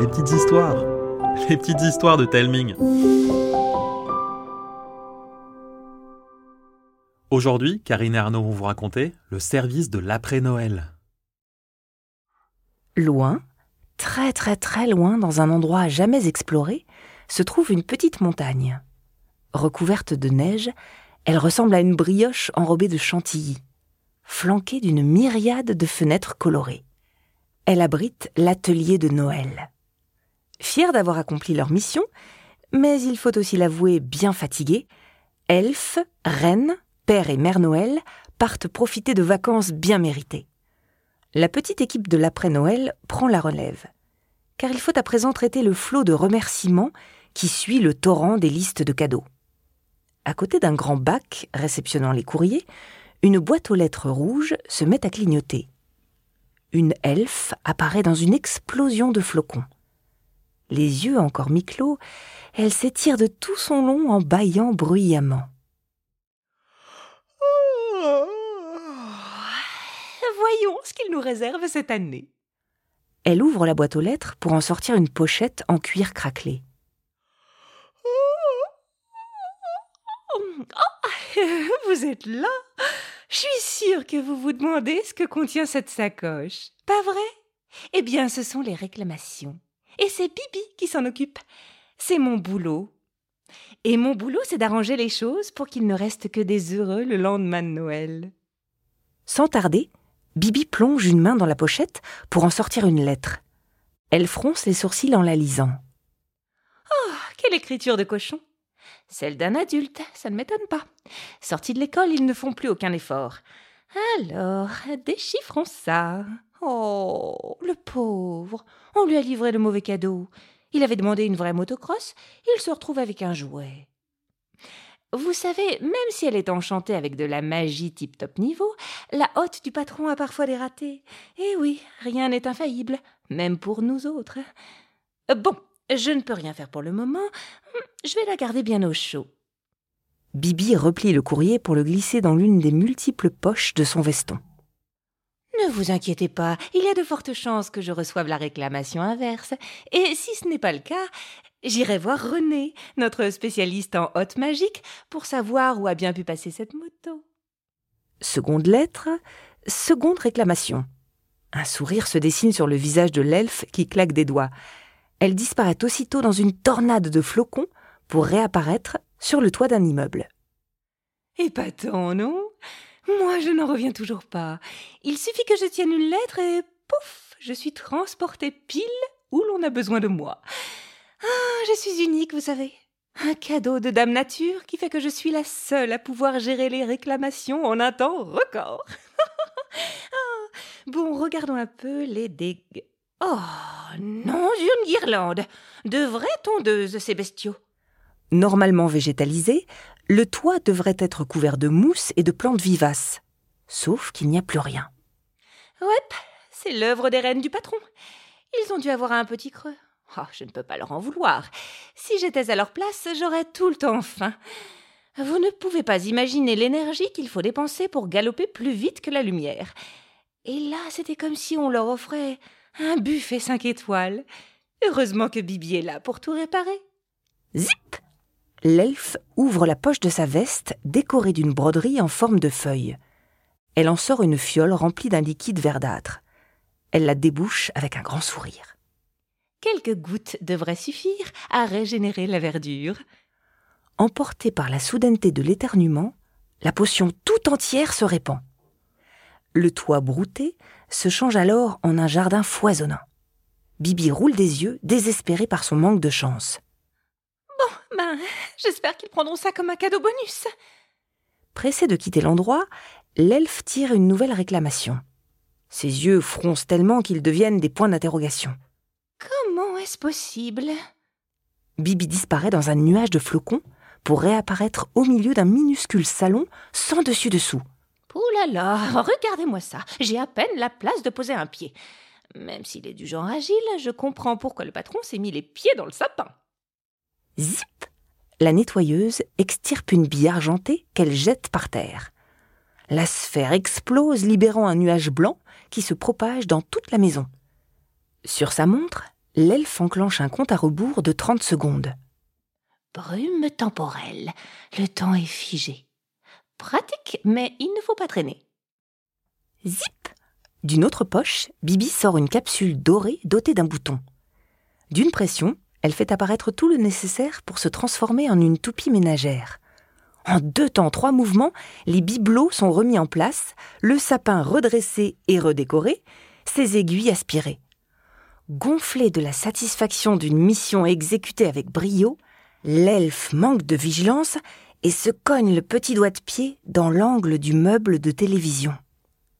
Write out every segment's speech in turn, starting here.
les petites histoires, les petites histoires de Telming. Aujourd'hui, Karine et Arnaud vont vous raconter le service de l'après-Noël. Loin, très très très loin, dans un endroit jamais exploré, se trouve une petite montagne. Recouverte de neige, elle ressemble à une brioche enrobée de chantilly, flanquée d'une myriade de fenêtres colorées. Elle abrite l'atelier de Noël. Fiers d'avoir accompli leur mission, mais il faut aussi l'avouer bien fatigués, elfes, reines, père et mère Noël partent profiter de vacances bien méritées. La petite équipe de l'après-Noël prend la relève, car il faut à présent traiter le flot de remerciements qui suit le torrent des listes de cadeaux. À côté d'un grand bac réceptionnant les courriers, une boîte aux lettres rouges se met à clignoter une elfe apparaît dans une explosion de flocons. Les yeux encore mi-clos, elle s'étire de tout son long en bâillant bruyamment. Voyons ce qu'il nous réserve cette année. Elle ouvre la boîte aux lettres pour en sortir une pochette en cuir craquelé. Oh, vous êtes là je suis sûre que vous vous demandez ce que contient cette sacoche. Pas vrai? Eh bien, ce sont les réclamations. Et c'est Bibi qui s'en occupe. C'est mon boulot. Et mon boulot, c'est d'arranger les choses pour qu'il ne reste que des heureux le lendemain de Noël. Sans tarder, Bibi plonge une main dans la pochette pour en sortir une lettre. Elle fronce les sourcils en la lisant. Oh, quelle écriture de cochon celle d'un adulte, ça ne m'étonne pas. Sortis de l'école, ils ne font plus aucun effort. Alors, déchiffrons ça. Oh, le pauvre. On lui a livré le mauvais cadeau. Il avait demandé une vraie motocross, il se retrouve avec un jouet. Vous savez, même si elle est enchantée avec de la magie tip-top niveau, la hotte du patron a parfois des ratés. Eh oui, rien n'est infaillible, même pour nous autres. Bon, je ne peux rien faire pour le moment. Je vais la garder bien au chaud. Bibi replie le courrier pour le glisser dans l'une des multiples poches de son veston. Ne vous inquiétez pas, il y a de fortes chances que je reçoive la réclamation inverse. Et si ce n'est pas le cas, j'irai voir René, notre spécialiste en hotte magique, pour savoir où a bien pu passer cette moto. Seconde lettre, seconde réclamation. Un sourire se dessine sur le visage de l'elfe qui claque des doigts elle disparaît aussitôt dans une tornade de flocons pour réapparaître sur le toit d'un immeuble. Épatant, non? Moi, je n'en reviens toujours pas. Il suffit que je tienne une lettre et pouf, je suis transportée pile où l'on a besoin de moi. Ah, je suis unique, vous savez. Un cadeau de Dame Nature qui fait que je suis la seule à pouvoir gérer les réclamations en un temps record. ah, bon, regardons un peu les dégâts. Oh non, une guirlande De vraies tondeuses, ces bestiaux Normalement végétalisé, le toit devrait être couvert de mousse et de plantes vivaces. Sauf qu'il n'y a plus rien. Ouais, c'est l'œuvre des reines du patron. Ils ont dû avoir un petit creux. Oh, je ne peux pas leur en vouloir. Si j'étais à leur place, j'aurais tout le temps faim. Vous ne pouvez pas imaginer l'énergie qu'il faut dépenser pour galoper plus vite que la lumière. Et là, c'était comme si on leur offrait un buffet cinq étoiles. Heureusement que Bibi est là pour tout réparer. Zip L'elfe ouvre la poche de sa veste décorée d'une broderie en forme de feuille. Elle en sort une fiole remplie d'un liquide verdâtre. Elle la débouche avec un grand sourire. Quelques gouttes devraient suffire à régénérer la verdure. Emportée par la soudaineté de l'éternuement, la potion tout entière se répand. Le toit brouté se change alors en un jardin foisonnant. Bibi roule des yeux, désespérée par son manque de chance. Bon, ben, j'espère qu'ils prendront ça comme un cadeau bonus. Pressé de quitter l'endroit, l'elfe tire une nouvelle réclamation. Ses yeux froncent tellement qu'ils deviennent des points d'interrogation. Comment est-ce possible? Bibi disparaît dans un nuage de flocons pour réapparaître au milieu d'un minuscule salon sans dessus-dessous. Ouh là là, regardez-moi ça, j'ai à peine la place de poser un pied. Même s'il est du genre agile, je comprends pourquoi le patron s'est mis les pieds dans le sapin. Zip La nettoyeuse extirpe une bille argentée qu'elle jette par terre. La sphère explose, libérant un nuage blanc qui se propage dans toute la maison. Sur sa montre, l'elfe enclenche un compte à rebours de 30 secondes. Brume temporelle. Le temps est figé. Pratique, mais il ne faut pas traîner. Zip D'une autre poche, Bibi sort une capsule dorée dotée d'un bouton. D'une pression, elle fait apparaître tout le nécessaire pour se transformer en une toupie ménagère. En deux temps, trois mouvements, les bibelots sont remis en place, le sapin redressé et redécoré, ses aiguilles aspirées. Gonflé de la satisfaction d'une mission exécutée avec brio, l'elfe manque de vigilance et se cogne le petit doigt de pied dans l'angle du meuble de télévision.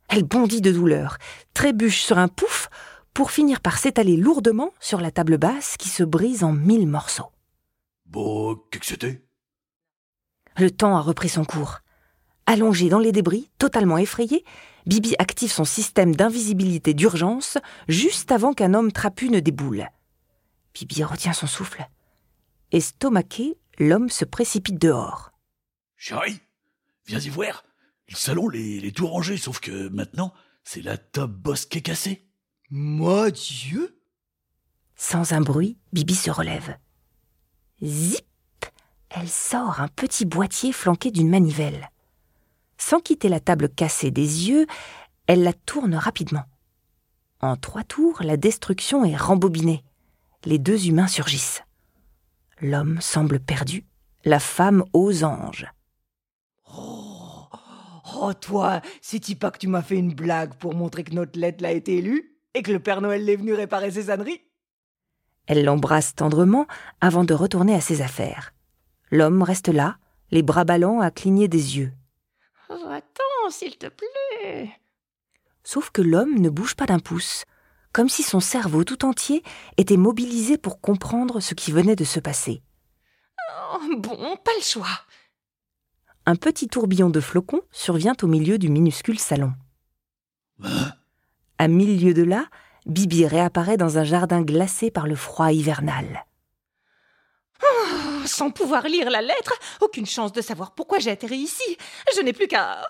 Elle bondit de douleur, trébuche sur un pouf pour finir par s'étaler lourdement sur la table basse qui se brise en mille morceaux. Bon, qu'est-ce que c'était? Le temps a repris son cours. Allongé dans les débris, totalement effrayé, Bibi active son système d'invisibilité d'urgence juste avant qu'un homme trapu ne déboule. Bibi retient son souffle. Estomaqué, l'homme se précipite dehors. Chérie, viens y voir. Le salon, les, les tout rangé, sauf que maintenant, c'est la top boss qui est cassée. Moi Dieu Sans un bruit, Bibi se relève. Zip Elle sort un petit boîtier flanqué d'une manivelle. Sans quitter la table cassée des yeux, elle la tourne rapidement. En trois tours, la destruction est rembobinée. Les deux humains surgissent. L'homme semble perdu, la femme aux anges. Oh, oh toi, c'est-tu pas que tu m'as fait une blague pour montrer que notre lettre a été élue et que le Père Noël est venu réparer ses âneries Elle l'embrasse tendrement avant de retourner à ses affaires. L'homme reste là, les bras ballants à cligner des yeux. Va-t'en, s'il te plaît. Sauf que l'homme ne bouge pas d'un pouce, comme si son cerveau tout entier était mobilisé pour comprendre ce qui venait de se passer. Oh, bon, pas le choix. Un petit tourbillon de flocons survient au milieu du minuscule salon. À mille lieues de là, Bibi réapparaît dans un jardin glacé par le froid hivernal. Oh, sans pouvoir lire la lettre, aucune chance de savoir pourquoi j'ai atterri ici. Je n'ai plus qu'à.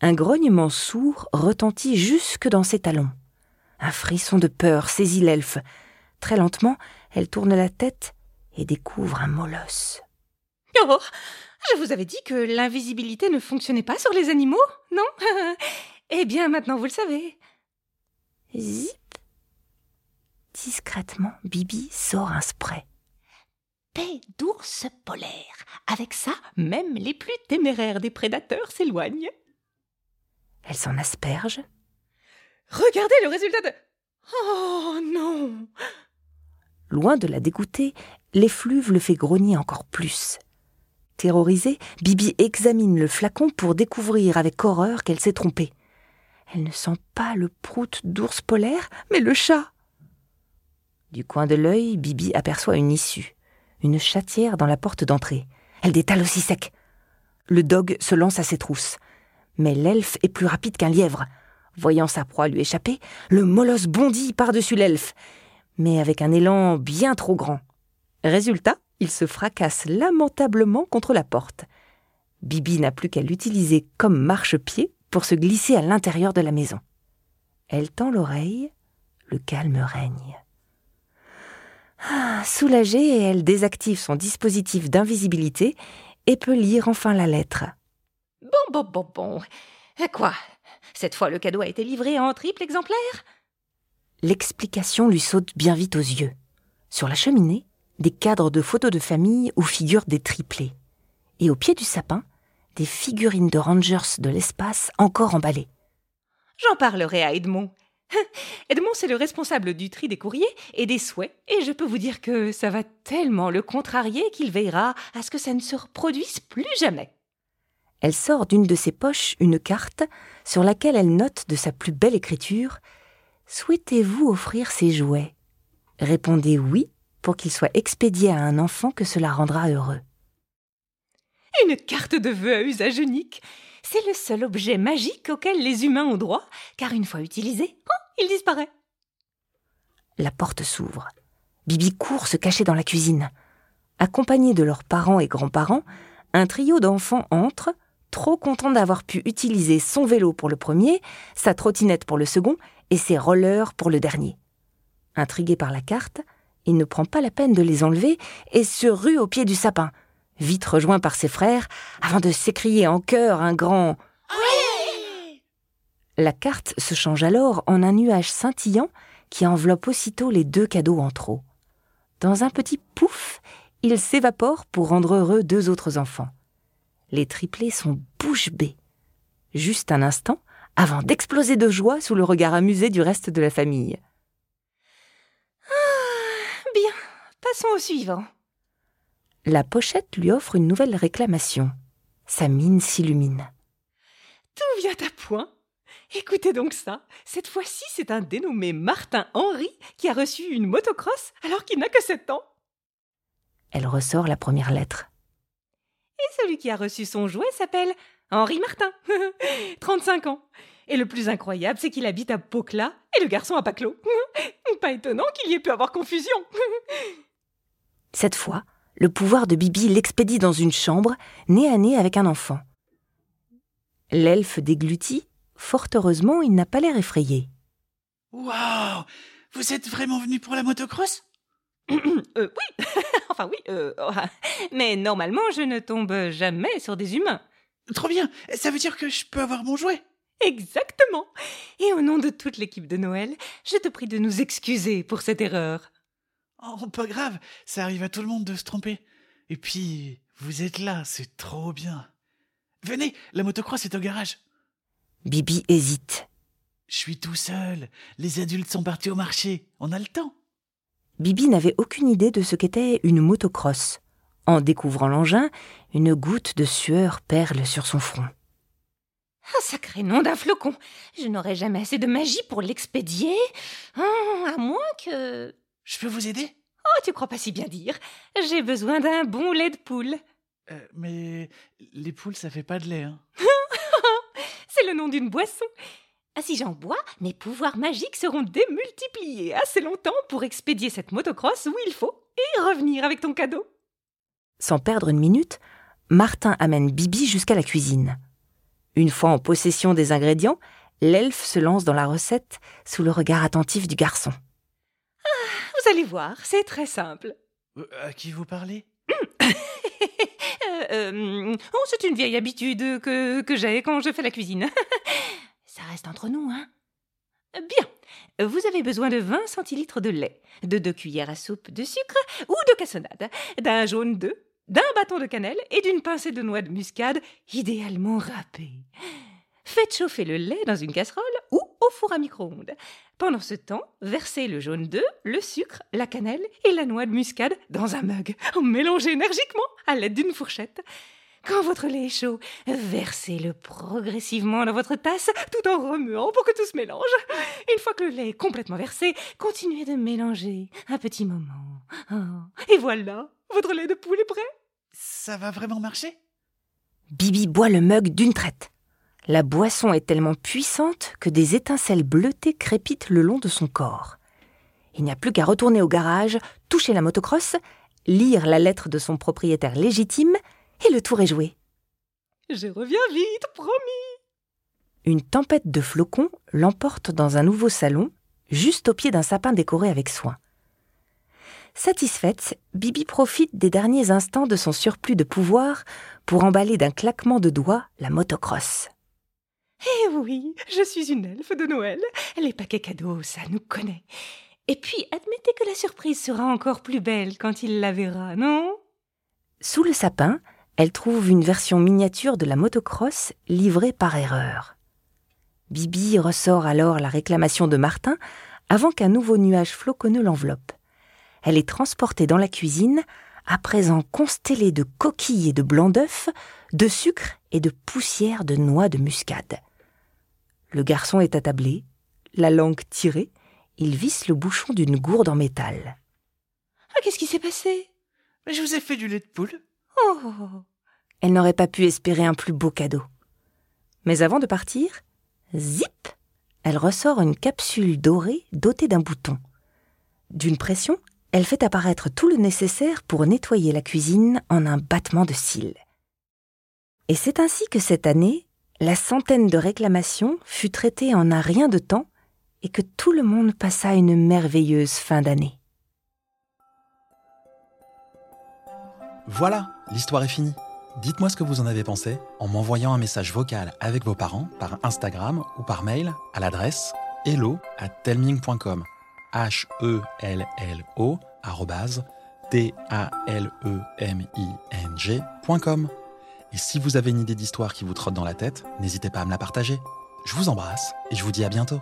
Un grognement sourd retentit jusque dans ses talons. Un frisson de peur saisit l'elfe. Très lentement, elle tourne la tête et découvre un molosse. Oh, je vous avais dit que l'invisibilité ne fonctionnait pas sur les animaux, non? Eh bien, maintenant vous le savez. Zip Discrètement, Bibi sort un spray. Paix d'ours polaire. Avec ça, même les plus téméraires des prédateurs s'éloignent. Elle s'en asperge, Regardez le résultat de. Oh non Loin de la dégoûter, l'effluve le fait grogner encore plus. Terrorisée, Bibi examine le flacon pour découvrir avec horreur qu'elle s'est trompée. Elle ne sent pas le prout d'ours polaire, mais le chat. Du coin de l'œil, Bibi aperçoit une issue, une chatière dans la porte d'entrée. Elle détale aussi sec. Le dog se lance à ses trousses. Mais l'elfe est plus rapide qu'un lièvre. Voyant sa proie lui échapper, le molosse bondit par-dessus l'elfe, mais avec un élan bien trop grand. Résultat, il se fracasse lamentablement contre la porte. Bibi n'a plus qu'à l'utiliser comme marchepied pour se glisser à l'intérieur de la maison. Elle tend l'oreille, le calme règne. Ah, soulagée, elle désactive son dispositif d'invisibilité et peut lire enfin la lettre. Bon, bon, bon, bon. Eh, Quoi? Cette fois, le cadeau a été livré en triple exemplaire? L'explication lui saute bien vite aux yeux. Sur la cheminée, des cadres de photos de famille où figurent des triplés. Et au pied du sapin, des figurines de rangers de l'espace encore emballées. J'en parlerai à Edmond. Edmond, c'est le responsable du tri des courriers et des souhaits, et je peux vous dire que ça va tellement le contrarier qu'il veillera à ce que ça ne se reproduise plus jamais. Elle sort d'une de ses poches une carte sur laquelle elle note de sa plus belle écriture Souhaitez-vous offrir ces jouets? Répondez oui pour qu'ils soient expédiés à un enfant que cela rendra heureux. Une carte de vœux à usage unique. C'est le seul objet magique auquel les humains ont droit, car une fois utilisé, oh, il disparaît. La porte s'ouvre. Bibi court se cacher dans la cuisine. Accompagnés de leurs parents et grands-parents, un trio d'enfants entre, trop contents d'avoir pu utiliser son vélo pour le premier, sa trottinette pour le second et ses rollers pour le dernier. Intrigué par la carte, il ne prend pas la peine de les enlever et se rue au pied du sapin, vite rejoint par ses frères, avant de s'écrier en chœur un grand La carte se change alors en un nuage scintillant qui enveloppe aussitôt les deux cadeaux en trop. Dans un petit pouf, il s'évapore pour rendre heureux deux autres enfants. Les triplés sont bouche bée. Juste un instant, avant d'exploser de joie sous le regard amusé du reste de la famille. Bien, passons au suivant. La pochette lui offre une nouvelle réclamation. Sa mine s'illumine. Tout vient à point. Écoutez donc ça. Cette fois-ci, c'est un dénommé Martin Henry qui a reçu une motocross alors qu'il n'a que 7 ans. Elle ressort la première lettre. Et celui qui a reçu son jouet s'appelle Henri Martin, 35 ans. Et le plus incroyable, c'est qu'il habite à Pocla et le garçon à Paclo. Pas étonnant qu'il y ait pu avoir confusion. Cette fois, le pouvoir de Bibi l'expédie dans une chambre, nez à nez avec un enfant. L'elfe déglutit. Fort heureusement, il n'a pas l'air effrayé. Waouh Vous êtes vraiment venu pour la motocross? Euh, oui, enfin oui, euh, mais normalement, je ne tombe jamais sur des humains. Trop bien Ça veut dire que je peux avoir mon jouet Exactement. Et au nom de toute l'équipe de Noël, je te prie de nous excuser pour cette erreur. Oh, pas grave, ça arrive à tout le monde de se tromper. Et puis, vous êtes là, c'est trop bien. Venez, la motocross est au garage. Bibi hésite. Je suis tout seul. Les adultes sont partis au marché. On a le temps. Bibi n'avait aucune idée de ce qu'était une motocross. En découvrant l'engin, une goutte de sueur perle sur son front. Ah, sacré nom d'un flocon Je n'aurai jamais assez de magie pour l'expédier. Ah, à moins que. Je peux vous aider? Oh, tu crois pas si bien dire. J'ai besoin d'un bon lait de poule. Euh, Mais les poules, ça fait pas de lait, hein. C'est le nom d'une boisson. Ah, si j'en bois, mes pouvoirs magiques seront démultipliés assez longtemps pour expédier cette motocross où il faut et revenir avec ton cadeau. Sans perdre une minute, Martin amène Bibi jusqu'à la cuisine. Une fois en possession des ingrédients, l'elfe se lance dans la recette sous le regard attentif du garçon. Vous allez voir, c'est très simple. Euh, À qui vous parlez? Euh, euh, oh, c'est une vieille habitude que, que j'ai quand je fais la cuisine. Ça reste entre nous, hein Bien. Vous avez besoin de 20 centilitres de lait, de 2 cuillères à soupe de sucre ou de cassonade, d'un jaune d'œuf, d'un bâton de cannelle et d'une pincée de noix de muscade, idéalement râpée. Faites chauffer le lait dans une casserole ou au four à micro-ondes. Pendant ce temps, versez le jaune d'œuf, le sucre, la cannelle et la noix de muscade dans un mug. Mélangez énergiquement à l'aide d'une fourchette. Quand votre lait est chaud, versez-le progressivement dans votre tasse tout en remuant pour que tout se mélange. Une fois que le lait est complètement versé, continuez de mélanger un petit moment. Oh, et voilà, votre lait de poule est prêt. Ça va vraiment marcher? Bibi boit le mug d'une traite. La boisson est tellement puissante que des étincelles bleutées crépitent le long de son corps. Il n'y a plus qu'à retourner au garage, toucher la motocross, lire la lettre de son propriétaire légitime, et le tour est joué. Je reviens vite, promis. Une tempête de flocons l'emporte dans un nouveau salon, juste au pied d'un sapin décoré avec soin. Satisfaite, Bibi profite des derniers instants de son surplus de pouvoir pour emballer d'un claquement de doigts la motocross. Eh oui, je suis une elfe de Noël. Les paquets cadeaux, ça nous connaît. Et puis, admettez que la surprise sera encore plus belle quand il la verra, non? Sous le sapin, elle trouve une version miniature de la motocross livrée par erreur. Bibi ressort alors la réclamation de Martin avant qu'un nouveau nuage floconneux l'enveloppe. Elle est transportée dans la cuisine, à présent constellée de coquilles et de blancs d'œufs, de sucre et de poussière de noix de muscade. Le garçon est attablé, la langue tirée, il visse le bouchon d'une gourde en métal. Ah, qu'est-ce qui s'est passé? Mais je vous ai fait du lait de poule. Oh Elle n'aurait pas pu espérer un plus beau cadeau. Mais avant de partir, zip Elle ressort une capsule dorée dotée d'un bouton. D'une pression, elle fait apparaître tout le nécessaire pour nettoyer la cuisine en un battement de cils. Et c'est ainsi que cette année, la centaine de réclamations fut traitée en un rien de temps et que tout le monde passa une merveilleuse fin d'année. Voilà, l'histoire est finie. Dites-moi ce que vous en avez pensé en m'envoyant un message vocal avec vos parents par Instagram ou par mail à l'adresse hello at telming.com. H-E-L-L-O T-A-L-E-M-I-N-G.com. Et si vous avez une idée d'histoire qui vous trotte dans la tête, n'hésitez pas à me la partager. Je vous embrasse et je vous dis à bientôt.